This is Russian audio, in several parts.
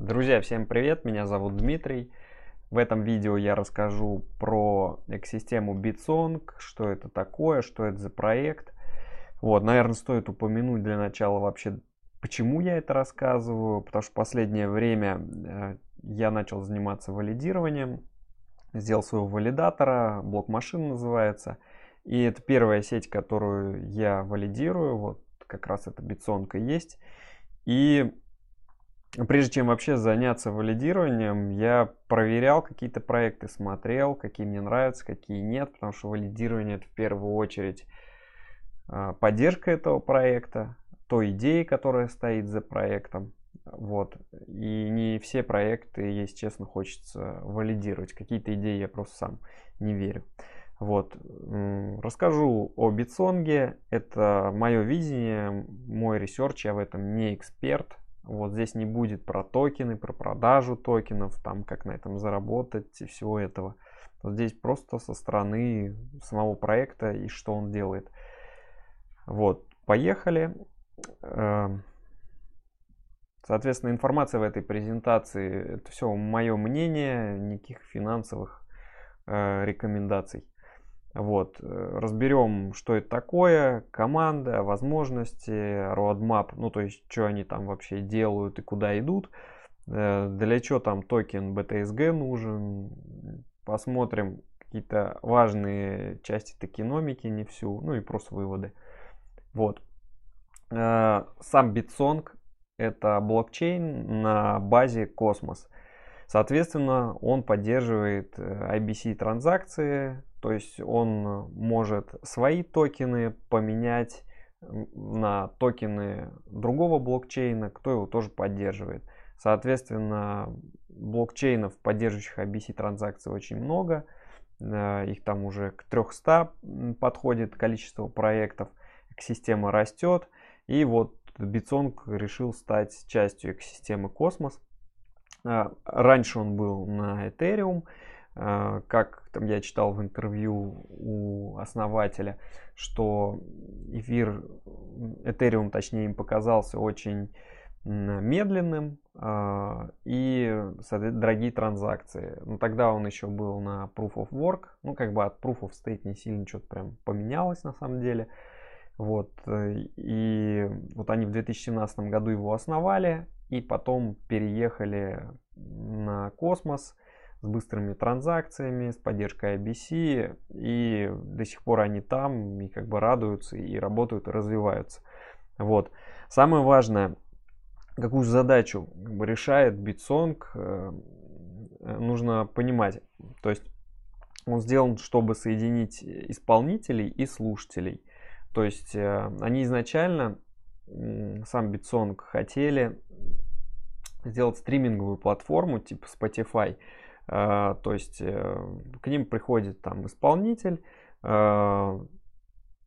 Друзья, всем привет, меня зовут Дмитрий. В этом видео я расскажу про экосистему BitSong, что это такое, что это за проект. Вот, наверное, стоит упомянуть для начала вообще, почему я это рассказываю, потому что в последнее время э, я начал заниматься валидированием, сделал своего валидатора, блок машин называется. И это первая сеть, которую я валидирую, вот как раз это битсонка есть. И прежде чем вообще заняться валидированием, я проверял какие-то проекты, смотрел, какие мне нравятся, какие нет, потому что валидирование это в первую очередь а, поддержка этого проекта, той идеи, которая стоит за проектом. Вот. И не все проекты, если честно, хочется валидировать. Какие-то идеи я просто сам не верю. Вот. Расскажу о битсонге. Это мое видение, мой research, я в этом не эксперт. Вот здесь не будет про токены, про продажу токенов, там как на этом заработать и всего этого. Здесь просто со стороны самого проекта и что он делает. Вот, поехали. Эм, соответственно, информация в этой презентации, это все мое мнение, никаких финансовых э, рекомендаций. Вот, э, разберем, что это такое, команда, возможности, roadmap, ну то есть, что они там вообще делают и куда идут, э, для чего там токен BTSG нужен, посмотрим какие-то важные части токеномики, не всю, ну и просто выводы. Вот. Э, сам Bitsong это блокчейн на базе Космос. Соответственно, он поддерживает IBC транзакции, то есть он может свои токены поменять на токены другого блокчейна, кто его тоже поддерживает. Соответственно, блокчейнов, поддерживающих IBC транзакции очень много. Э, их там уже к 300 подходит количество проектов. Экосистема растет. И вот Bitsong решил стать частью экосистемы Космос. Э, раньше он был на Ethereum. А, как там я читал в интервью у основателя, что эфир, Ethereum точнее им показался очень медленным э, и дорогие транзакции. Но тогда он еще был на Proof of Work. Ну, как бы от Proof of State не сильно что-то прям поменялось на самом деле. Вот. Э, и вот они в 2017 году его основали и потом переехали на космос с быстрыми транзакциями, с поддержкой IBC, и до сих пор они там, и как бы радуются, и работают, и развиваются. Вот. Самое важное, какую задачу как бы, решает BitSong, э, нужно понимать. То есть он сделан, чтобы соединить исполнителей и слушателей. То есть э, они изначально, сам BitSong хотели сделать стриминговую платформу типа Spotify, то есть э, к ним приходит там исполнитель, а,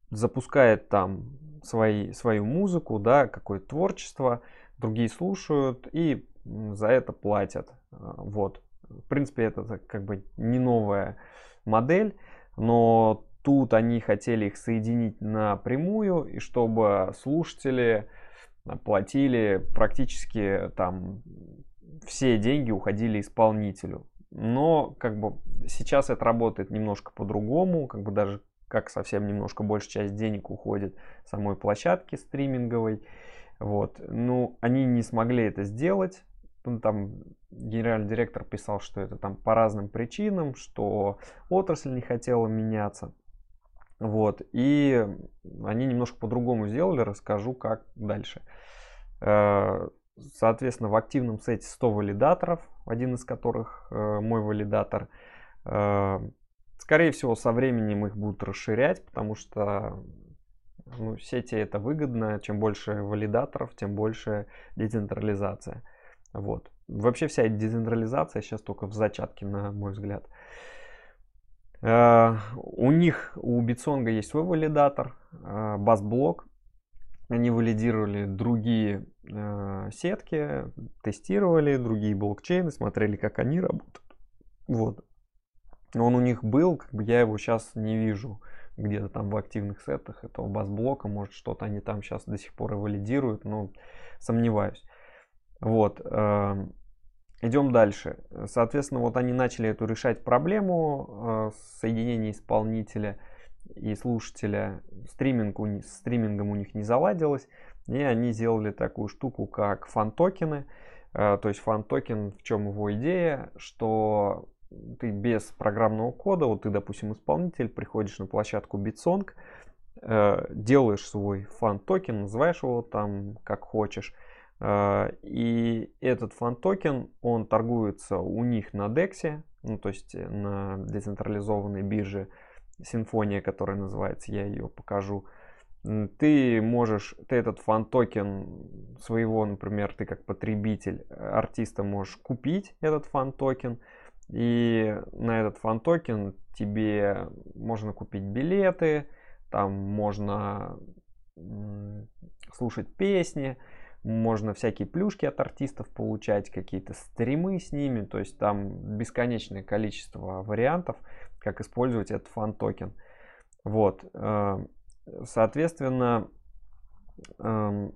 запускает там свои, свою музыку, да, какое-то творчество, другие слушают и за это платят. А, вот. В принципе, это как бы не новая модель, но тут они хотели их соединить напрямую, и чтобы слушатели платили практически там все деньги уходили исполнителю но как бы сейчас это работает немножко по-другому, как бы даже как совсем немножко больше часть денег уходит самой площадке стриминговой. Вот. Ну, они не смогли это сделать. Ну, там генеральный директор писал, что это там по разным причинам, что отрасль не хотела меняться. Вот. И они немножко по-другому сделали, расскажу, как дальше. Э, Соответственно, в активном сете 100 валидаторов, один из которых э, мой валидатор. Э, скорее всего, со временем их будут расширять, потому что ну, сети это выгодно. Чем больше валидаторов, тем больше децентрализация. Вот. Вообще вся децентрализация сейчас только в зачатке, на мой взгляд. Uh, у них, у Битсонга есть свой валидатор, BassBlock. Они валидировали другие э, сетки, тестировали другие блокчейны, смотрели, как они работают. Вот. Он у них был, как бы я его сейчас не вижу где-то там в активных сетах этого баз-блока. Может, что-то они там сейчас до сих пор и валидируют, но сомневаюсь. Вот. Э, идем дальше. Соответственно, вот они начали эту решать проблему э, соединения исполнителя и слушателя. Стриминг у них, стримингом у них не заладилось. И они сделали такую штуку, как фан-токены. Э, то есть фан-токен, в чем его идея, что ты без программного кода, вот ты, допустим, исполнитель, приходишь на площадку BitSong, э, делаешь свой фан-токен, называешь его там как хочешь, э, и этот фан-токен, он торгуется у них на DEX, ну, то есть на децентрализованной бирже Симфония, которая называется, я ее покажу, ты можешь, ты этот фан-токен своего, например, ты как потребитель артиста можешь купить этот фан-токен, и на этот фан-токен тебе можно купить билеты, там можно слушать песни, можно всякие плюшки от артистов получать, какие-то стримы с ними, то есть там бесконечное количество вариантов, как использовать этот фан-токен. Вот, э, соответственно, эм,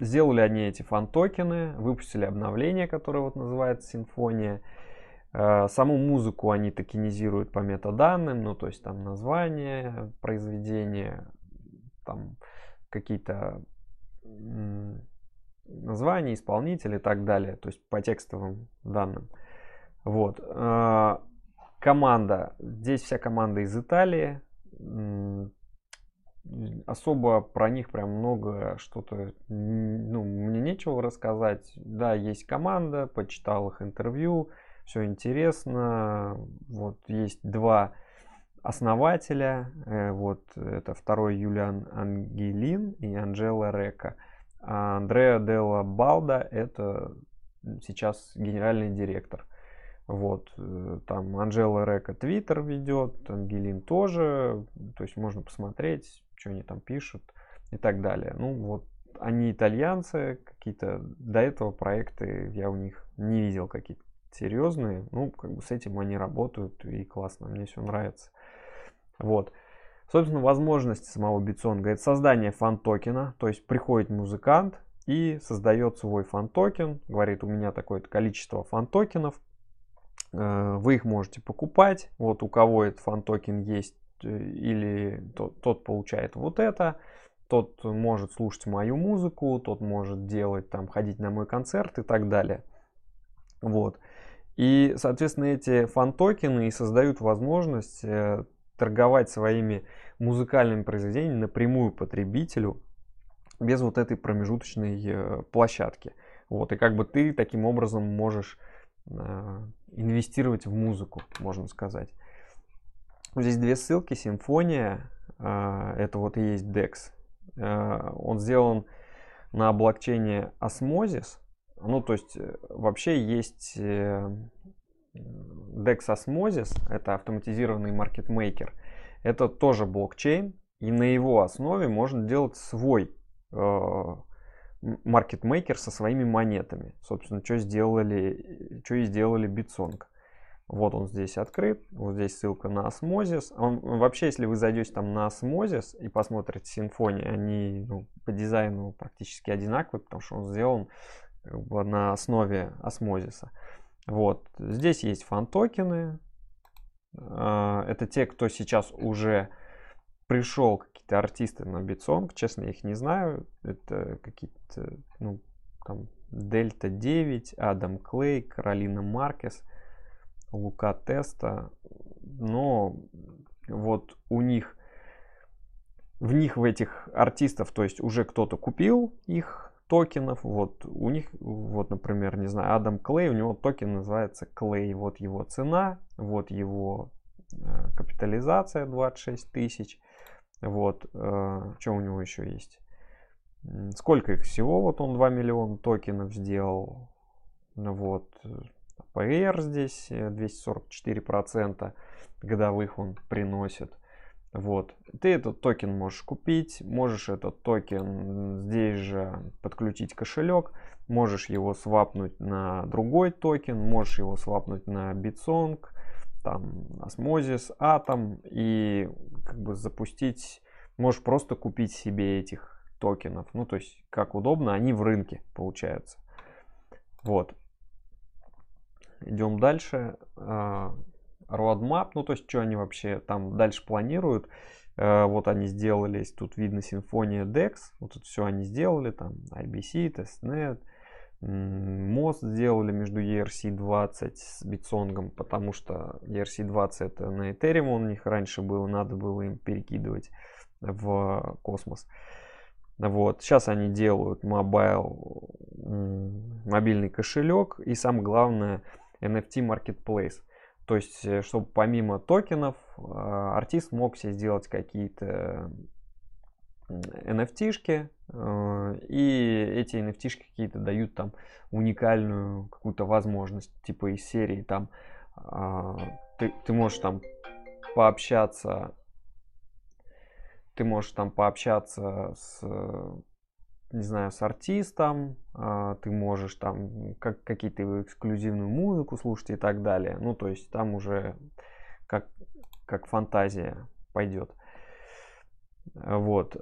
сделали они эти фан-токены, выпустили обновление, которое вот называется Симфония, Э, саму музыку они токенизируют по метаданным, ну то есть там название произведения, там какие-то названия, исполнители и так далее, то есть по текстовым данным. Вот. Э, команда. Здесь вся команда из Италии. Особо про них прям много что-то, ну, мне нечего рассказать. Да, есть команда, почитал их интервью, все интересно. Вот есть два основателя. Э, вот это второй Юлиан Ангелин и Анжела Река. А Андреа Делла Балда это сейчас генеральный директор. Вот, э, там Анжела Река Твиттер ведет, Ангелин тоже, то есть можно посмотреть, что они там пишут и так далее. Ну вот, они итальянцы, какие-то до этого проекты я у них не видел какие-то серьезные, ну, как бы с этим они работают, и классно, мне все нравится. Вот. Собственно, возможности самого битсонга это создание фан-токена, то есть приходит музыкант и создает свой фан-токен, говорит, у меня такое-то количество фан-токенов, вы их можете покупать, вот у кого этот фан-токен есть, э, или тот, тот получает вот это, тот может слушать мою музыку, тот может делать там, ходить на мой концерт и так далее. Вот. И, соответственно, эти фан-токены и создают возможность э, торговать своими музыкальными произведениями напрямую потребителю без вот этой промежуточной э, площадки. Вот, и как бы ты таким образом можешь э, инвестировать в музыку, можно сказать. Здесь две ссылки. Симфония, это вот и есть DEX. Он сделан на блокчейне Osmosis. Ну, то есть, э, вообще есть э, DEX Osmosis, это автоматизированный маркетмейкер. Это тоже блокчейн, и на его основе можно делать свой э, маркетмейкер со своими монетами. Собственно, что сделали, что и сделали Bitsong. Вот он здесь открыт, вот здесь ссылка на Osmosis. Он, вообще, если вы зайдете там на Osmosis и посмотрите Sinfonia, они ну, по дизайну практически одинаковые, потому что он сделан на основе Osmosis а. Вот. Здесь есть фан-токены. А, это те, кто сейчас уже пришел, какие-то артисты на Bitsong. Честно, я их не знаю. Это какие-то, ну, там, Дельта 9, Адам Клей, Каролина Маркес, Лука Теста. Но вот у них, в них, в этих артистов, то есть уже кто-то купил их токенов. Вот у них, вот, например, не знаю, Адам Клей, у него токен называется Клей. Вот его цена, вот его э, капитализация 26 тысяч. Вот, э, что у него еще есть? Сколько их всего? Вот он 2 миллиона токенов сделал. Вот, APR здесь 244% э, годовых он приносит. Вот. Ты этот токен можешь купить, можешь этот токен здесь же подключить кошелек, можешь его свапнуть на другой токен, можешь его свапнуть на Bitsong, там Osmosis, Atom и как бы запустить, можешь просто купить себе этих токенов. Ну, то есть, как удобно, они в рынке получаются. Вот. идем дальше. Э, roadmap, ну то есть что они вообще там дальше планируют. Э, вот они сделали, тут видно симфония DEX, вот это все они сделали, там IBC, TestNet, мост сделали между ERC20 с битсонгом, потому что ERC20 это на Ethereum у них раньше было, надо было им перекидывать в космос. Вот. Сейчас они делают mobile, мобильный кошелек и самое главное NFT Marketplace. То есть, э, чтобы помимо токенов а, артист мог себе сделать какие-то NFT-шки, э, и эти NFT-шки какие-то дают там уникальную какую-то возможность, типа из серии там а, ты, ты можешь там пообщаться, ты можешь там пообщаться с не знаю, с артистом, а, ты можешь там как, какие-то эксклюзивную музыку слушать и так далее. Ну, то есть там уже как, как фантазия пойдет. Вот.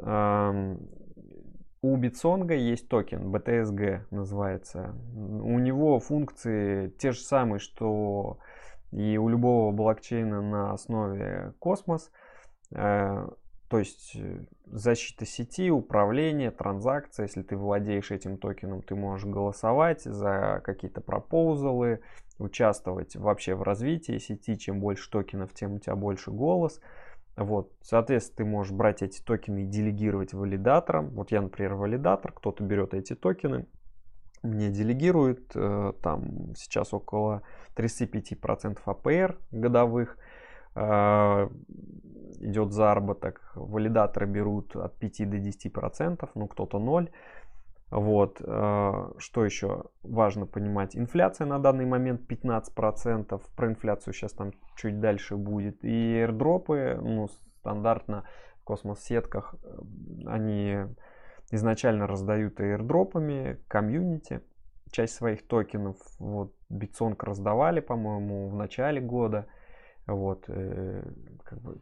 У Битсонга есть токен, BTSG называется. У него функции те же самые, что и у любого блокчейна на основе Космос. Э, то есть э, защита сети, управление, транзакция. Если ты владеешь этим токеном, ты можешь голосовать за какие-то proposal ы, участвовать вообще в развитии сети. Чем больше токенов, тем у тебя больше голос. Вот, соответственно, ты можешь брать эти токены и делегировать валидаторам. Вот я, например, валидатор, кто-то берет эти токены, мне делегирует, э, там сейчас около 35% АПР годовых, э, идет заработок, валидаторы берут от 5 до 10%, ну кто-то 0. Вот, э, что еще важно понимать, инфляция на данный момент 15%, про инфляцию сейчас там чуть дальше будет, и airdropы, ну, стандартно в космос-сетках, э, они изначально раздают airdrop ами комьюнити, часть своих токенов, вот, Bitsong раздавали, по-моему, в начале года, вот, э, как бы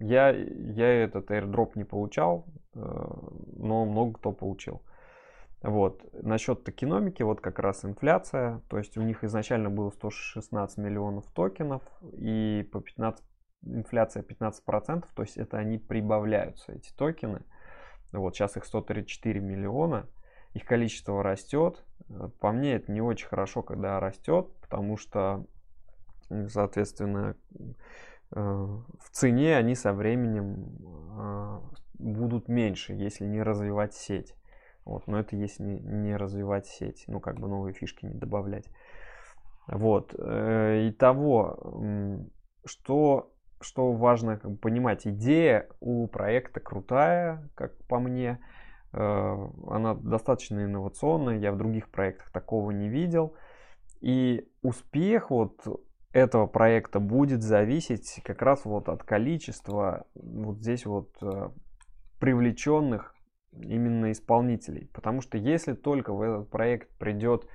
я, я этот airdrop не получал, э, но много кто получил. Вот. Насчет токеномики, вот как раз инфляция. То есть у них изначально было 116 миллионов токенов и по 15, инфляция 15%, то есть это они прибавляются, эти токены. Вот сейчас их 134 миллиона, их количество растет. По мне это не очень хорошо, когда растет, потому что, соответственно, в цене они со временем э, будут меньше, если не развивать сеть. Вот, но это если не, не развивать сеть, ну как бы новые фишки не добавлять. Вот. Э, и того, что, что важно как бы, понимать, идея у проекта крутая, как по мне. Она достаточно инновационная, я в других проектах такого не видел. И успех вот этого проекта будет зависеть как раз вот от количества вот здесь вот э, привлеченных именно исполнителей. Потому что если только в этот проект придет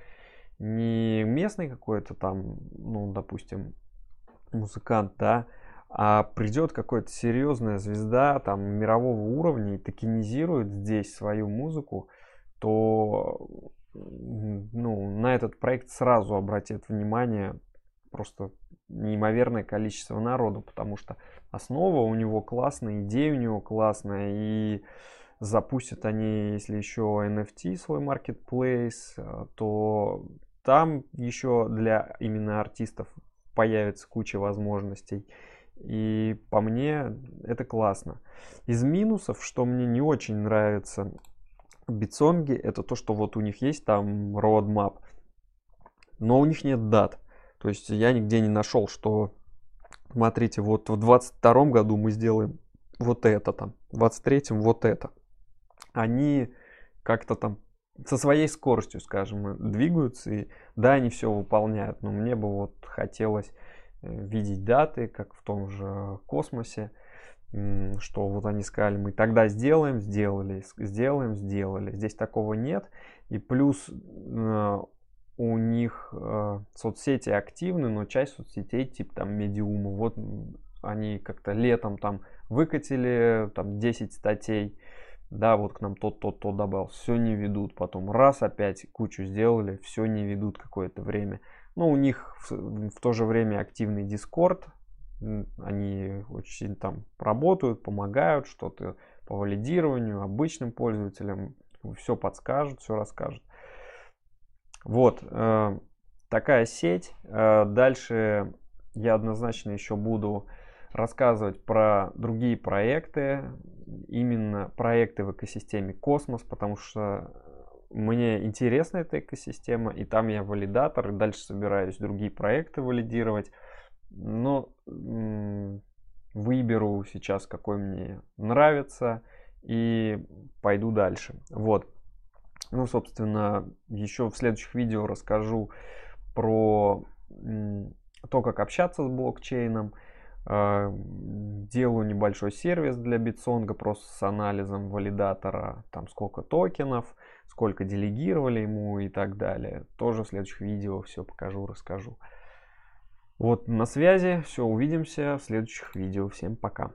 не местный какой-то там, ну, допустим, музыкант, да, а придет какая-то серьезная звезда там мирового уровня и токенизирует здесь свою музыку, то ну, на этот проект сразу обратит внимание просто неимоверное количество народу, потому что основа у него классная, идея у него классная, и запустят они, если еще NFT свой marketplace, э, то там еще для именно артистов появится куча возможностей. И по мне это классно. Из минусов, что мне не очень нравится в Битсонге, это то, что вот у них есть там roadmap, но у них нет дат. То есть я нигде не нашел, что, смотрите, вот в 22 году мы сделаем вот это там, в 23 вот это. Они как-то там со своей скоростью, скажем, двигаются, и да, они все выполняют, но мне бы вот хотелось э, видеть даты, как в том же космосе, что вот они сказали, мы тогда сделаем, сделали, сделаем, сделали. Здесь такого нет. И плюс э, у них э, соцсети активны, но часть соцсетей, типа там медиума, вот они как-то летом там выкатили там 10 статей, да, вот к нам тот, тот, тот добавил, все не ведут, потом раз опять кучу сделали, все не ведут какое-то время. Но у них в, в то же время активный Дискорд, они очень там работают, помогают, что-то по валидированию обычным пользователям, все подскажут, все расскажут. Вот, э, такая сеть. Э, дальше я однозначно еще буду рассказывать про другие проекты, именно проекты в экосистеме Космос, потому что мне интересна эта экосистема, и там я валидатор, и дальше собираюсь другие проекты валидировать. Но выберу сейчас, какой мне нравится, и пойду дальше. Вот. Ну, собственно, еще в следующих видео расскажу про то, как общаться с блокчейном. А, делаю небольшой сервис для битсонга просто с анализом валидатора, там сколько токенов, сколько делегировали ему и так далее. Тоже в следующих видео все покажу, расскажу. Вот на связи, все, увидимся в следующих видео. Всем пока.